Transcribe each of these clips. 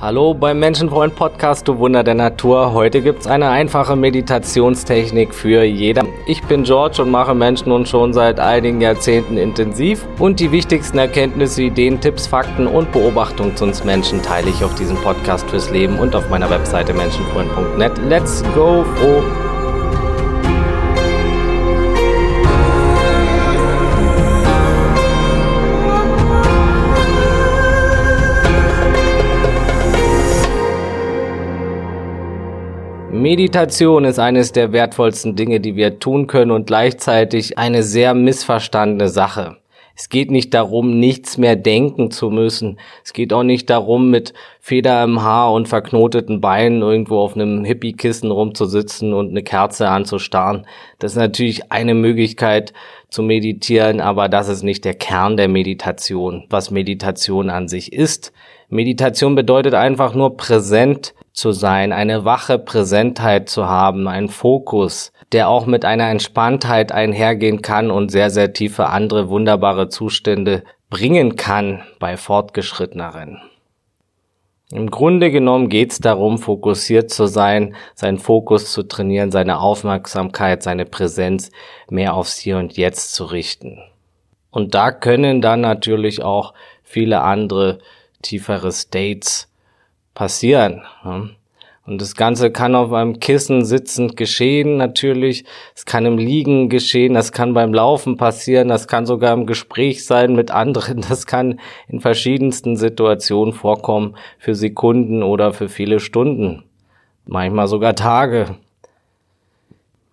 Hallo beim Menschenfreund Podcast, du Wunder der Natur. Heute gibt's eine einfache Meditationstechnik für jeder. Ich bin George und mache Menschen nun schon seit einigen Jahrzehnten intensiv. Und die wichtigsten Erkenntnisse, Ideen, Tipps, Fakten und Beobachtungen zu uns Menschen teile ich auf diesem Podcast fürs Leben und auf meiner Webseite menschenfreund.net. Let's go, froh Meditation ist eines der wertvollsten Dinge, die wir tun können und gleichzeitig eine sehr missverstandene Sache. Es geht nicht darum, nichts mehr denken zu müssen. Es geht auch nicht darum, mit Feder im Haar und verknoteten Beinen irgendwo auf einem Hippie-Kissen rumzusitzen und eine Kerze anzustarren. Das ist natürlich eine Möglichkeit zu meditieren, aber das ist nicht der Kern der Meditation, was Meditation an sich ist. Meditation bedeutet einfach nur präsent zu sein, eine wache Präsentheit zu haben, einen Fokus, der auch mit einer Entspanntheit einhergehen kann und sehr, sehr tiefe andere wunderbare Zustände bringen kann bei Fortgeschritteneren. Im Grunde genommen geht es darum, fokussiert zu sein, seinen Fokus zu trainieren, seine Aufmerksamkeit, seine Präsenz mehr aufs Hier und Jetzt zu richten. Und da können dann natürlich auch viele andere tiefere States passieren. Und das Ganze kann auf einem Kissen sitzend geschehen, natürlich. Es kann im Liegen geschehen, das kann beim Laufen passieren, das kann sogar im Gespräch sein mit anderen, das kann in verschiedensten Situationen vorkommen, für Sekunden oder für viele Stunden, manchmal sogar Tage.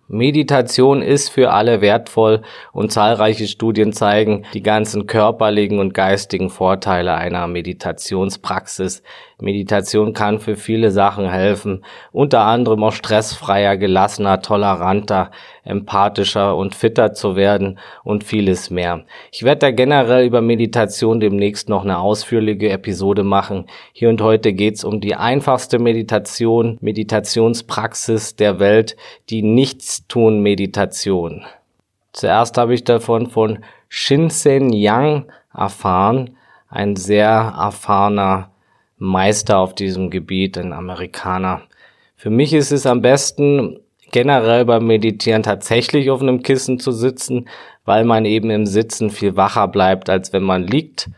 Meditation ist für alle wertvoll und zahlreiche Studien zeigen die ganzen körperlichen und geistigen Vorteile einer Meditationspraxis. Meditation kann für viele Sachen helfen, unter anderem auch stressfreier, gelassener, toleranter, empathischer und fitter zu werden und vieles mehr. Ich werde da generell über Meditation demnächst noch eine ausführliche Episode machen. Hier und heute geht's um die einfachste Meditation, Meditationspraxis der Welt, die Nichtstun-Meditation. Zuerst habe ich davon von Shinsen Yang erfahren, ein sehr erfahrener Meister auf diesem Gebiet, ein Amerikaner. Für mich ist es am besten, generell beim Meditieren tatsächlich auf einem Kissen zu sitzen, weil man eben im Sitzen viel wacher bleibt, als wenn man liegt.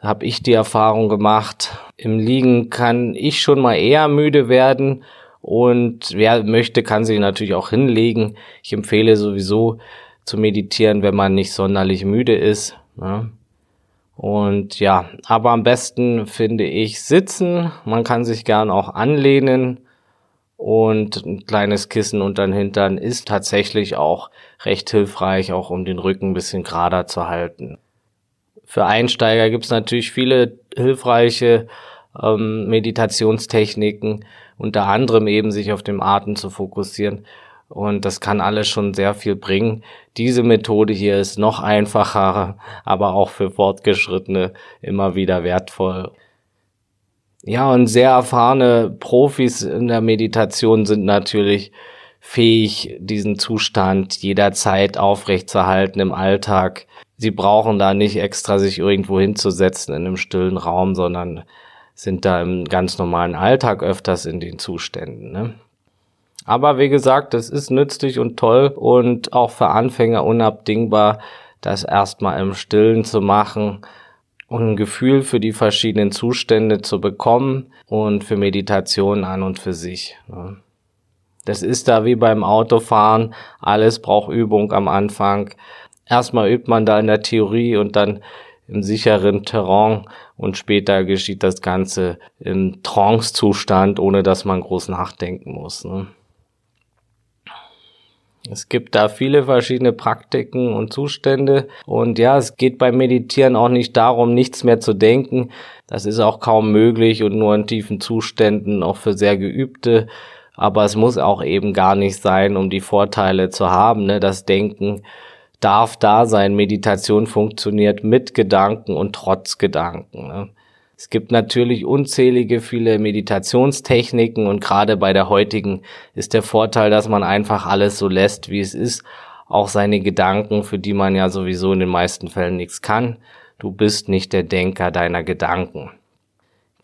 Habe ich die Erfahrung gemacht. Im Liegen kann ich schon mal eher müde werden und wer möchte, kann sich natürlich auch hinlegen. Ich empfehle sowieso zu meditieren, wenn man nicht sonderlich müde ist. Ne? Und ja, aber am besten finde ich sitzen. Man kann sich gern auch anlehnen und ein kleines Kissen unter den Hintern ist tatsächlich auch recht hilfreich, auch um den Rücken ein bisschen gerader zu halten. Für Einsteiger gibt es natürlich viele hilfreiche ähm, Meditationstechniken, unter anderem eben sich auf dem Atem zu fokussieren. Und das kann alles schon sehr viel bringen. Diese Methode hier ist noch einfacher, aber auch für Fortgeschrittene immer wieder wertvoll. Ja, und sehr erfahrene Profis in der Meditation sind natürlich fähig, diesen Zustand jederzeit aufrechtzuerhalten im Alltag. Sie brauchen da nicht extra sich irgendwo hinzusetzen in einem stillen Raum, sondern sind da im ganz normalen Alltag öfters in den Zuständen. Ne? Aber wie gesagt, es ist nützlich und toll und auch für Anfänger unabdingbar, das erstmal im Stillen zu machen und ein Gefühl für die verschiedenen Zustände zu bekommen und für Meditation an und für sich. Das ist da wie beim Autofahren. Alles braucht Übung am Anfang. Erstmal übt man da in der Theorie und dann im sicheren Terrain und später geschieht das Ganze im Trance-Zustand, ohne dass man groß nachdenken muss. Ne? Es gibt da viele verschiedene Praktiken und Zustände. Und ja, es geht beim Meditieren auch nicht darum, nichts mehr zu denken. Das ist auch kaum möglich und nur in tiefen Zuständen, auch für sehr geübte. Aber es muss auch eben gar nicht sein, um die Vorteile zu haben. Ne? Das Denken darf da sein. Meditation funktioniert mit Gedanken und trotz Gedanken. Ne? Es gibt natürlich unzählige viele Meditationstechniken und gerade bei der heutigen ist der Vorteil, dass man einfach alles so lässt, wie es ist. Auch seine Gedanken, für die man ja sowieso in den meisten Fällen nichts kann. Du bist nicht der Denker deiner Gedanken.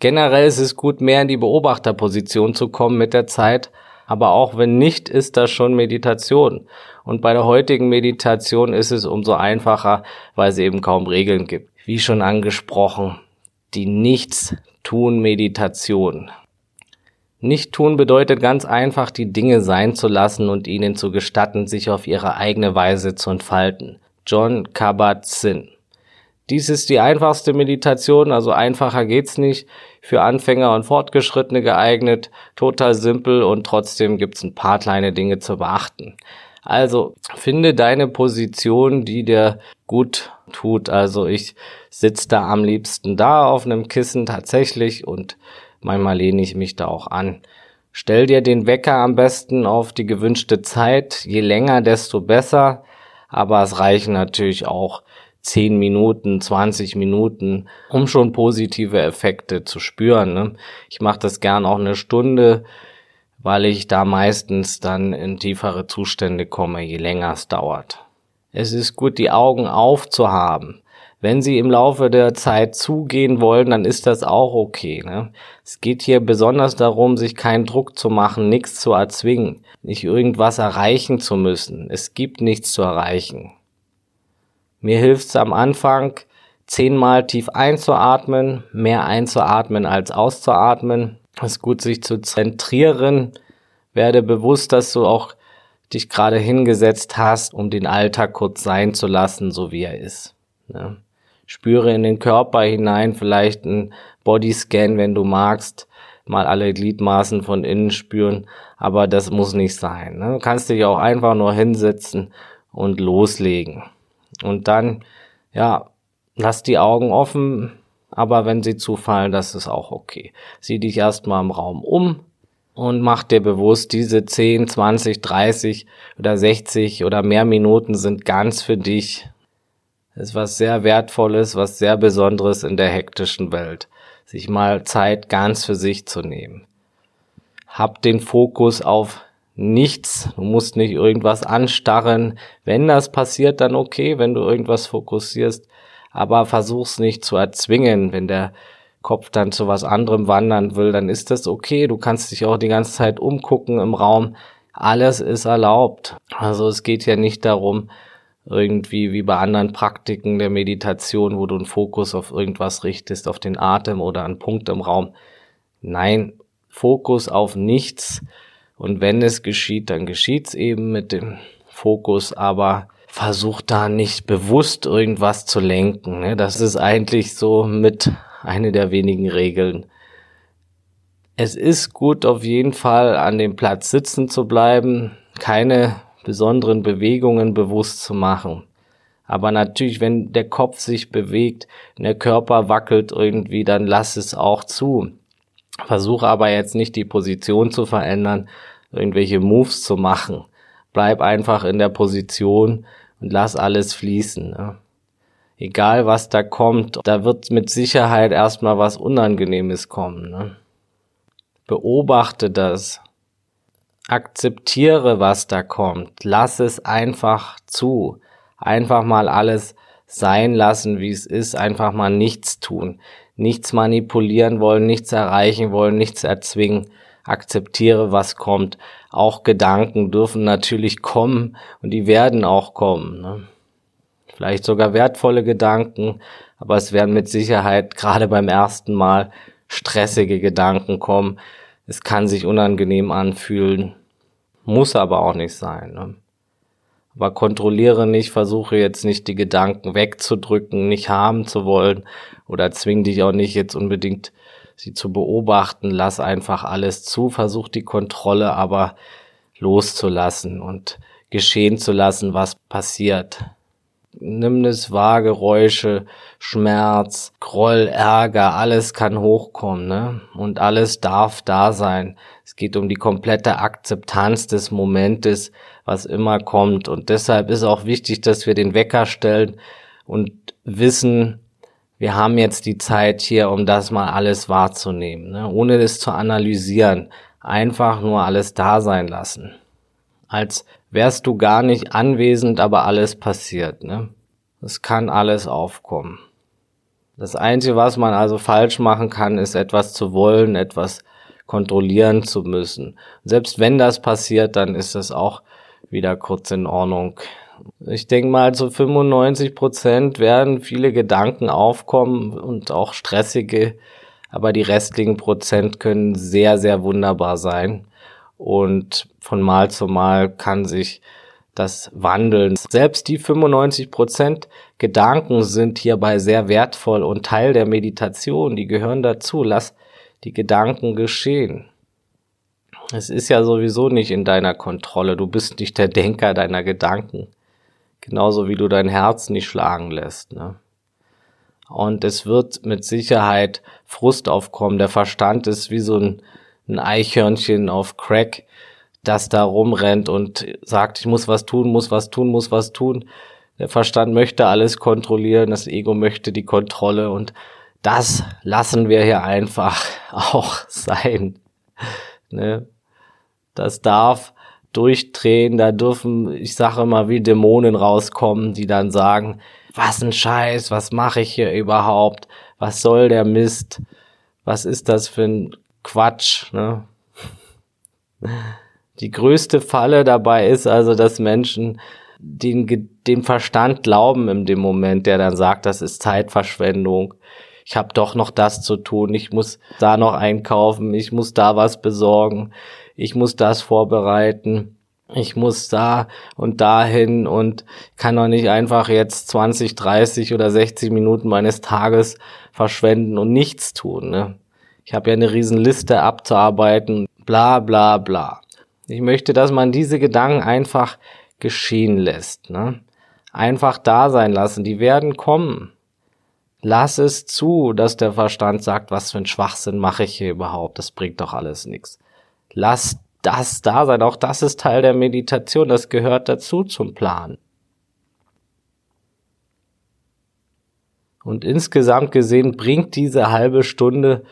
Generell ist es gut, mehr in die Beobachterposition zu kommen mit der Zeit, aber auch wenn nicht, ist das schon Meditation. Und bei der heutigen Meditation ist es umso einfacher, weil es eben kaum Regeln gibt. Wie schon angesprochen, die Nichts-Tun-Meditation. Nicht tun bedeutet ganz einfach, die Dinge sein zu lassen und ihnen zu gestatten, sich auf ihre eigene Weise zu entfalten. John Kabat-Zinn. Dies ist die einfachste Meditation, also einfacher geht's nicht. Für Anfänger und Fortgeschrittene geeignet, total simpel und trotzdem gibt's ein paar kleine Dinge zu beachten. Also finde deine Position, die dir gut tut. Also ich sitze da am liebsten da auf einem Kissen tatsächlich und manchmal lehne ich mich da auch an. Stell dir den Wecker am besten auf die gewünschte Zeit. Je länger, desto besser. Aber es reichen natürlich auch 10 Minuten, 20 Minuten, um schon positive Effekte zu spüren. Ne? Ich mache das gern auch eine Stunde, weil ich da meistens dann in tiefere Zustände komme, je länger es dauert. Es ist gut, die Augen aufzuhaben. Wenn Sie im Laufe der Zeit zugehen wollen, dann ist das auch okay. Ne? Es geht hier besonders darum, sich keinen Druck zu machen, nichts zu erzwingen, nicht irgendwas erreichen zu müssen. Es gibt nichts zu erreichen. Mir hilft es am Anfang, zehnmal tief einzuatmen, mehr einzuatmen als auszuatmen. Es ist gut, sich zu zentrieren. Werde bewusst, dass du auch dich gerade hingesetzt hast, um den Alltag kurz sein zu lassen, so wie er ist. Ne? Spüre in den Körper hinein, vielleicht ein Bodyscan, wenn du magst, mal alle Gliedmaßen von innen spüren, aber das muss nicht sein. Ne? Du kannst dich auch einfach nur hinsetzen und loslegen. Und dann, ja, lass die Augen offen, aber wenn sie zufallen, das ist auch okay. Sieh dich erstmal im Raum um und mach dir bewusst, diese 10, 20, 30 oder 60 oder mehr Minuten sind ganz für dich. Das ist was sehr Wertvolles, was sehr Besonderes in der hektischen Welt. Sich mal Zeit ganz für sich zu nehmen. Hab den Fokus auf nichts. Du musst nicht irgendwas anstarren. Wenn das passiert, dann okay, wenn du irgendwas fokussierst. Aber versuch's nicht zu erzwingen. Wenn der Kopf dann zu was anderem wandern will, dann ist das okay. Du kannst dich auch die ganze Zeit umgucken im Raum. Alles ist erlaubt. Also es geht ja nicht darum, irgendwie wie bei anderen Praktiken der Meditation, wo du einen Fokus auf irgendwas richtest, auf den Atem oder einen Punkt im Raum. Nein, Fokus auf nichts und wenn es geschieht, dann geschieht's eben mit dem Fokus, aber versuch da nicht bewusst irgendwas zu lenken. Ne? Das ist eigentlich so mit eine der wenigen Regeln. Es ist gut, auf jeden Fall an dem Platz sitzen zu bleiben, keine besonderen Bewegungen bewusst zu machen. Aber natürlich, wenn der Kopf sich bewegt, der Körper wackelt irgendwie, dann lass es auch zu. Versuche aber jetzt nicht die Position zu verändern, irgendwelche Moves zu machen. Bleib einfach in der Position und lass alles fließen. Ne? Egal was da kommt, da wird mit Sicherheit erstmal was Unangenehmes kommen. Ne? Beobachte das. Akzeptiere, was da kommt. Lass es einfach zu. Einfach mal alles sein lassen, wie es ist. Einfach mal nichts tun nichts manipulieren wollen, nichts erreichen wollen, nichts erzwingen. Akzeptiere, was kommt. Auch Gedanken dürfen natürlich kommen und die werden auch kommen. Ne? Vielleicht sogar wertvolle Gedanken, aber es werden mit Sicherheit gerade beim ersten Mal stressige Gedanken kommen. Es kann sich unangenehm anfühlen, muss aber auch nicht sein. Ne? Aber kontrolliere nicht, versuche jetzt nicht die Gedanken wegzudrücken, nicht haben zu wollen oder zwing dich auch nicht jetzt unbedingt sie zu beobachten. Lass einfach alles zu, versuch die Kontrolle aber loszulassen und geschehen zu lassen, was passiert. Nimm es wahr, Geräusche, Schmerz, Groll, Ärger, alles kann hochkommen, ne? Und alles darf da sein. Es geht um die komplette Akzeptanz des Momentes, was immer kommt. Und deshalb ist auch wichtig, dass wir den Wecker stellen und wissen, wir haben jetzt die Zeit hier, um das mal alles wahrzunehmen, ne? ohne es zu analysieren. Einfach nur alles da sein lassen. Als wärst du gar nicht anwesend, aber alles passiert. Ne? Es kann alles aufkommen. Das Einzige, was man also falsch machen kann, ist etwas zu wollen, etwas kontrollieren zu müssen. Selbst wenn das passiert, dann ist das auch wieder kurz in Ordnung. Ich denke mal, zu 95 Prozent werden viele Gedanken aufkommen und auch stressige, aber die restlichen Prozent können sehr, sehr wunderbar sein. Und von Mal zu Mal kann sich das wandeln. Selbst die 95 Prozent Gedanken sind hierbei sehr wertvoll und Teil der Meditation. Die gehören dazu. Lass die Gedanken geschehen. Es ist ja sowieso nicht in deiner Kontrolle. Du bist nicht der Denker deiner Gedanken. Genauso wie du dein Herz nicht schlagen lässt. Ne? Und es wird mit Sicherheit Frust aufkommen. Der Verstand ist wie so ein, ein Eichhörnchen auf Crack, das da rumrennt und sagt, ich muss was tun, muss was tun, muss was tun. Der Verstand möchte alles kontrollieren, das Ego möchte die Kontrolle und das lassen wir hier einfach auch sein. Ne? Das darf durchdrehen, da dürfen, ich sage immer, wie Dämonen rauskommen, die dann sagen, was ein Scheiß, was mache ich hier überhaupt, was soll der Mist, was ist das für ein Quatsch, ne? Die größte Falle dabei ist also, dass Menschen den, den Verstand glauben in dem Moment, der dann sagt, das ist Zeitverschwendung. Ich habe doch noch das zu tun, ich muss da noch einkaufen, ich muss da was besorgen, ich muss das vorbereiten, ich muss da und dahin und kann doch nicht einfach jetzt 20, 30 oder 60 Minuten meines Tages verschwenden und nichts tun. Ne? Ich habe ja eine riesen Liste abzuarbeiten, bla bla bla. Ich möchte, dass man diese Gedanken einfach geschehen lässt. Ne? Einfach da sein lassen. Die werden kommen. Lass es zu, dass der Verstand sagt, was für ein Schwachsinn mache ich hier überhaupt. Das bringt doch alles nichts. Lass das da sein. Auch das ist Teil der Meditation. Das gehört dazu zum Plan. Und insgesamt gesehen bringt diese halbe Stunde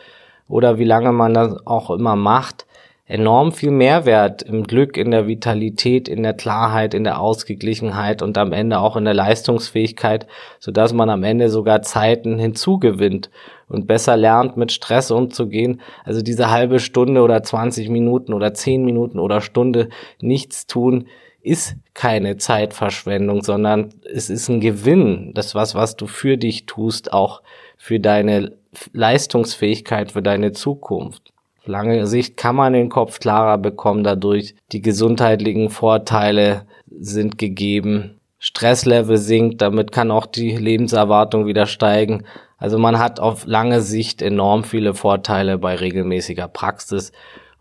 oder wie lange man das auch immer macht, enorm viel Mehrwert im Glück, in der Vitalität, in der Klarheit, in der Ausgeglichenheit und am Ende auch in der Leistungsfähigkeit, so dass man am Ende sogar Zeiten hinzugewinnt und besser lernt, mit Stress umzugehen. Also diese halbe Stunde oder 20 Minuten oder 10 Minuten oder Stunde nichts tun, ist keine Zeitverschwendung, sondern es ist ein Gewinn. Das was, was du für dich tust, auch für deine Leistungsfähigkeit, für deine Zukunft lange Sicht kann man den Kopf klarer bekommen dadurch. Die gesundheitlichen Vorteile sind gegeben. Stresslevel sinkt, damit kann auch die Lebenserwartung wieder steigen. Also man hat auf lange Sicht enorm viele Vorteile bei regelmäßiger Praxis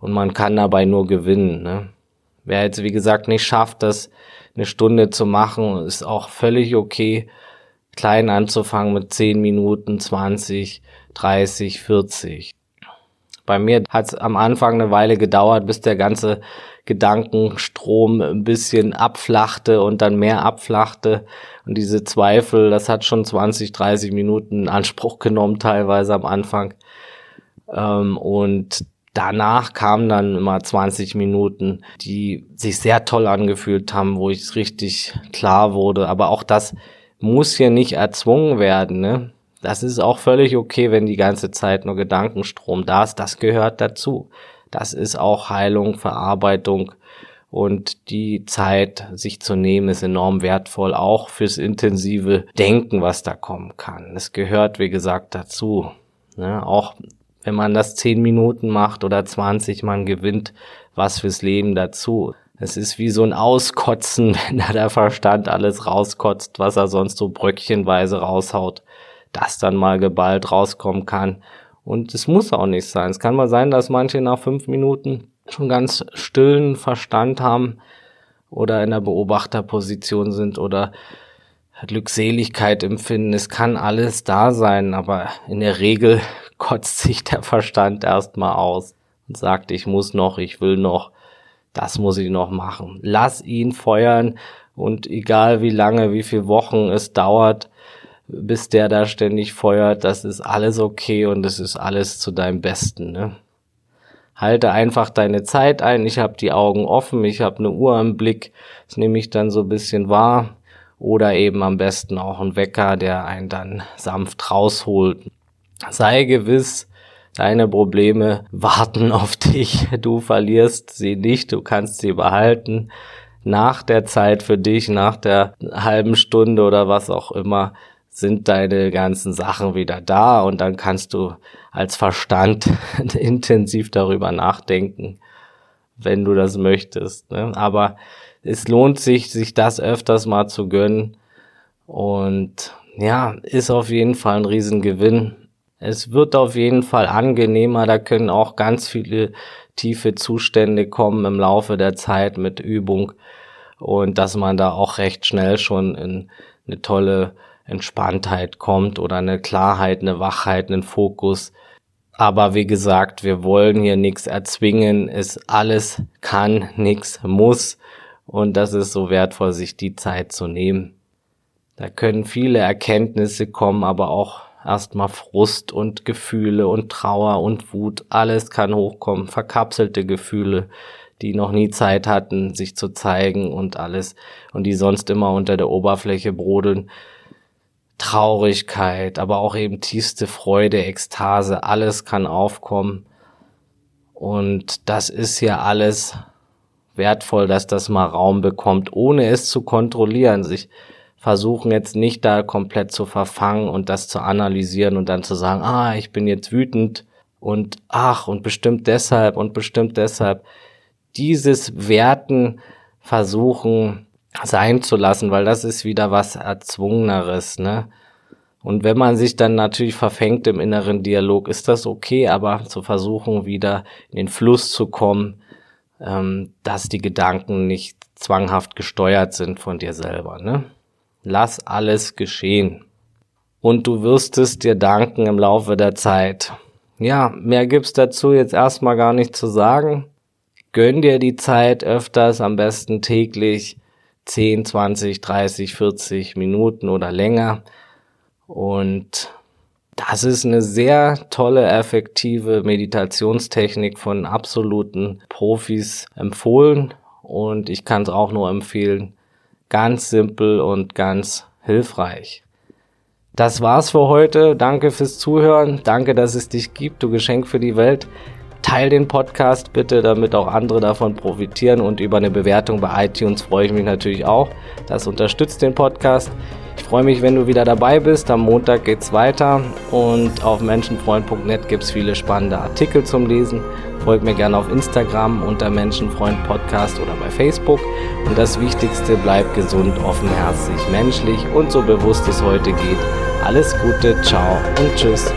und man kann dabei nur gewinnen. Ne? Wer jetzt, wie gesagt, nicht schafft, das eine Stunde zu machen, ist auch völlig okay, klein anzufangen mit 10 Minuten, 20, 30, 40. Bei mir hat es am Anfang eine Weile gedauert, bis der ganze Gedankenstrom ein bisschen abflachte und dann mehr abflachte. Und diese Zweifel, das hat schon 20, 30 Minuten in Anspruch genommen, teilweise am Anfang. Ähm, und danach kamen dann immer 20 Minuten, die sich sehr toll angefühlt haben, wo ich richtig klar wurde. Aber auch das muss hier nicht erzwungen werden. Ne? Das ist auch völlig okay, wenn die ganze Zeit nur Gedankenstrom da ist. Das gehört dazu. Das ist auch Heilung, Verarbeitung und die Zeit, sich zu nehmen, ist enorm wertvoll, auch fürs intensive Denken, was da kommen kann. Es gehört, wie gesagt, dazu. Ne? Auch wenn man das zehn Minuten macht oder 20, man gewinnt was fürs Leben dazu. Es ist wie so ein Auskotzen, wenn da der Verstand alles rauskotzt, was er sonst so bröckchenweise raushaut das dann mal geballt rauskommen kann. Und es muss auch nicht sein. Es kann mal sein, dass manche nach fünf Minuten schon ganz stillen Verstand haben oder in der Beobachterposition sind oder Glückseligkeit empfinden. Es kann alles da sein, aber in der Regel kotzt sich der Verstand erstmal aus und sagt, ich muss noch, ich will noch, das muss ich noch machen. Lass ihn feuern und egal wie lange, wie viele Wochen es dauert, bis der da ständig feuert, das ist alles okay und das ist alles zu deinem Besten. Ne? Halte einfach deine Zeit ein. Ich habe die Augen offen, ich habe eine Uhr im Blick, das nehme ich dann so ein bisschen wahr oder eben am besten auch ein Wecker, der einen dann sanft rausholt. Sei gewiss, deine Probleme warten auf dich. Du verlierst sie nicht, du kannst sie behalten. Nach der Zeit für dich, nach der halben Stunde oder was auch immer, sind deine ganzen Sachen wieder da und dann kannst du als Verstand intensiv darüber nachdenken, wenn du das möchtest. Ne? Aber es lohnt sich, sich das öfters mal zu gönnen und ja, ist auf jeden Fall ein Riesengewinn. Es wird auf jeden Fall angenehmer, da können auch ganz viele tiefe Zustände kommen im Laufe der Zeit mit Übung und dass man da auch recht schnell schon in eine tolle Entspanntheit kommt oder eine Klarheit, eine Wachheit, einen Fokus. Aber wie gesagt, wir wollen hier nichts erzwingen. Es alles kann, nichts muss. Und das ist so wertvoll, sich die Zeit zu nehmen. Da können viele Erkenntnisse kommen, aber auch erstmal Frust und Gefühle und Trauer und Wut. Alles kann hochkommen. Verkapselte Gefühle, die noch nie Zeit hatten, sich zu zeigen und alles. Und die sonst immer unter der Oberfläche brodeln. Traurigkeit, aber auch eben tiefste Freude, Ekstase, alles kann aufkommen. Und das ist ja alles wertvoll, dass das mal Raum bekommt, ohne es zu kontrollieren, sich versuchen jetzt nicht da komplett zu verfangen und das zu analysieren und dann zu sagen, ah, ich bin jetzt wütend und ach, und bestimmt deshalb und bestimmt deshalb. Dieses Werten versuchen sein zu lassen, weil das ist wieder was Erzwungeneres, ne? Und wenn man sich dann natürlich verfängt im inneren Dialog, ist das okay, aber zu versuchen, wieder in den Fluss zu kommen, ähm, dass die Gedanken nicht zwanghaft gesteuert sind von dir selber, ne? Lass alles geschehen. Und du wirst es dir danken im Laufe der Zeit. Ja, mehr gibt's dazu jetzt erstmal gar nicht zu sagen. Gönn dir die Zeit öfters, am besten täglich 10, 20, 30, 40 Minuten oder länger. Und das ist eine sehr tolle, effektive Meditationstechnik von absoluten Profis empfohlen. Und ich kann es auch nur empfehlen. Ganz simpel und ganz hilfreich. Das war's für heute. Danke fürs Zuhören. Danke, dass es dich gibt. Du Geschenk für die Welt. Teil den Podcast bitte, damit auch andere davon profitieren und über eine Bewertung bei iTunes freue ich mich natürlich auch. Das unterstützt den Podcast. Ich freue mich, wenn du wieder dabei bist. Am Montag geht's weiter und auf menschenfreund.net gibt's viele spannende Artikel zum Lesen. Folgt mir gerne auf Instagram unter Menschenfreund Podcast oder bei Facebook. Und das Wichtigste, bleibt gesund, offenherzig, menschlich und so bewusst es heute geht. Alles Gute, ciao und tschüss.